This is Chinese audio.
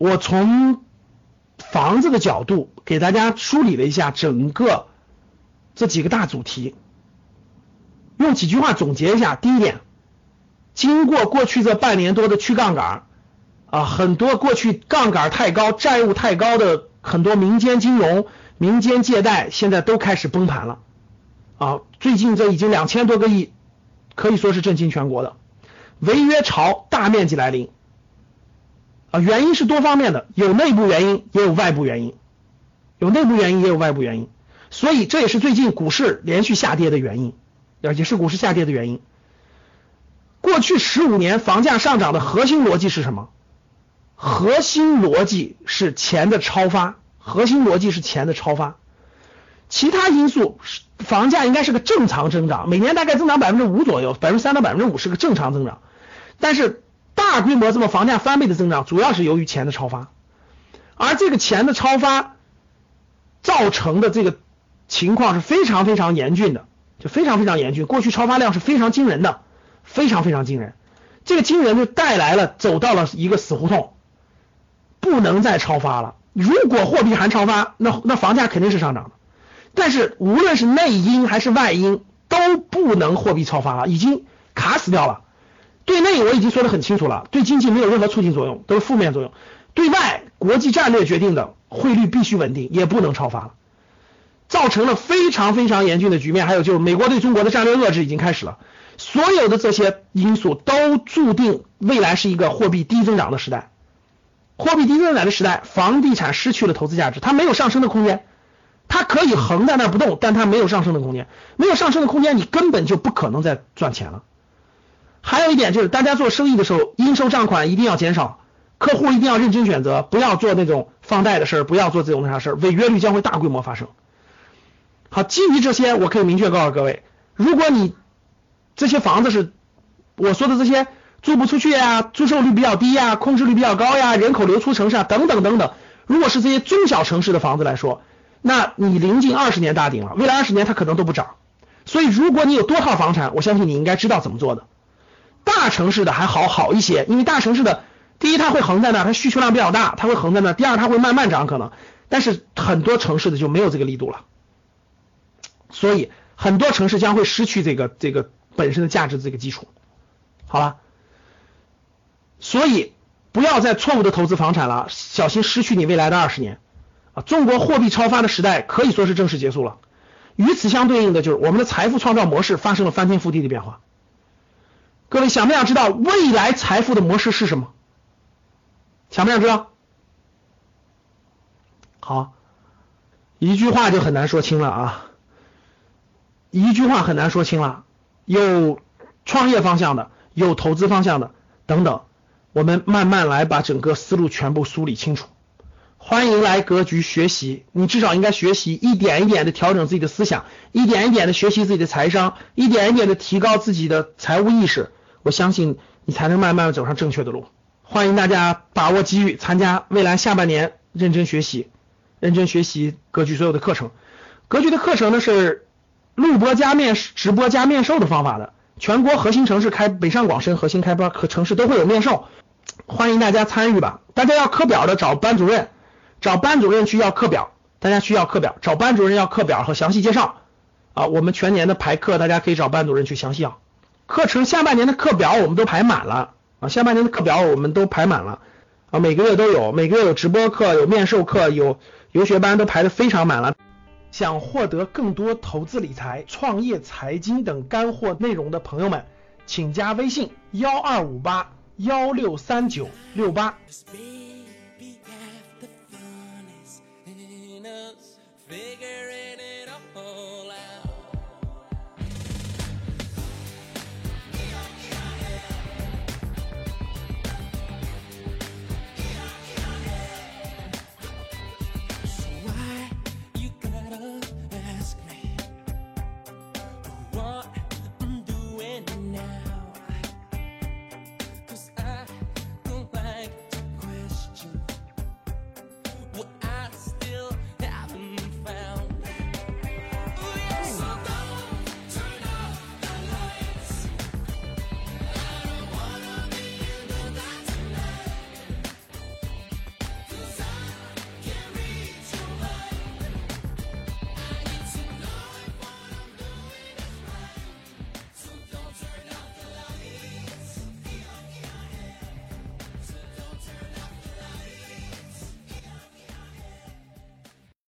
我从房子的角度给大家梳理了一下整个这几个大主题，用几句话总结一下。第一点，经过过去这半年多的去杠杆啊，很多过去杠杆太高、债务太高的很多民间金融、民间借贷现在都开始崩盘了啊。最近这已经两千多个亿。可以说是震惊全国的违约潮大面积来临啊，原因是多方面的，有内部原因，也有外部原因，有内部原因，也有外部原因，所以这也是最近股市连续下跌的原因，也是股市下跌的原因。过去十五年房价上涨的核心逻辑是什么？核心逻辑是钱的超发，核心逻辑是钱的超发。其他因素是，房价应该是个正常增长，每年大概增长百分之五左右，百分之三到百分之五是个正常增长。但是大规模这么房价翻倍的增长，主要是由于钱的超发，而这个钱的超发造成的这个情况是非常非常严峻的，就非常非常严峻。过去超发量是非常惊人的，非常非常惊人。这个惊人就带来了走到了一个死胡同，不能再超发了。如果货币还超发，那那房价肯定是上涨的。但是无论是内因还是外因，都不能货币超发了，已经卡死掉了。对内我已经说的很清楚了，对经济没有任何促进作用，都是负面作用。对外，国际战略决定的汇率必须稳定，也不能超发了，造成了非常非常严峻的局面。还有就是美国对中国的战略遏制已经开始了，所有的这些因素都注定未来是一个货币低增长的时代。货币低增长的时代，房地产失去了投资价值，它没有上升的空间。它可以横在那不动，但它没有上升的空间，没有上升的空间，你根本就不可能再赚钱了。还有一点就是，大家做生意的时候，应收账款一定要减少，客户一定要认真选择，不要做那种放贷的事儿，不要做这种那啥事儿，违约率将会大规模发生。好，基于这些，我可以明确告诉各位，如果你这些房子是我说的这些租不出去呀，租售率比较低呀，空置率比较高呀，人口流出城市啊等等等等，如果是这些中小城市的房子来说。那你临近二十年大顶了，未来二十年它可能都不涨，所以如果你有多套房产，我相信你应该知道怎么做的。大城市的还好好一些，因为大城市的第一它会横在那，它需求量比较大，它会横在那；第二它会慢慢涨可能，但是很多城市的就没有这个力度了，所以很多城市将会失去这个这个本身的价值这个基础。好了，所以不要再错误的投资房产了，小心失去你未来的二十年。啊，中国货币超发的时代可以说是正式结束了。与此相对应的就是我们的财富创造模式发生了翻天覆地的变化。各位想不想知道未来财富的模式是什么？想不想知道？好，一句话就很难说清了啊，一句话很难说清了。有创业方向的，有投资方向的，等等，我们慢慢来把整个思路全部梳理清楚。欢迎来格局学习，你至少应该学习一点一点的调整自己的思想，一点一点的学习自己的财商，一点一点的提高自己的财务意识。我相信你才能慢慢走上正确的路。欢迎大家把握机遇，参加未来下半年认真学习，认真学习格局所有的课程。格局的课程呢是录播加面直播加面授的方法的，全国核心城市开北上广深核心开发和城市都会有面授，欢迎大家参与吧。大家要课表的找班主任。找班主任去要课表，大家去要课表，找班主任要课表和详细介绍啊。我们全年的排课，大家可以找班主任去详细要。课程下半年的课表我们都排满了啊，下半年的课表我们都排满了啊，每个月都有，每个月有直播课，有面授课，有游学班，都排的非常满了。想获得更多投资理财、创业财经等干货内容的朋友们，请加微信幺二五八幺六三九六八。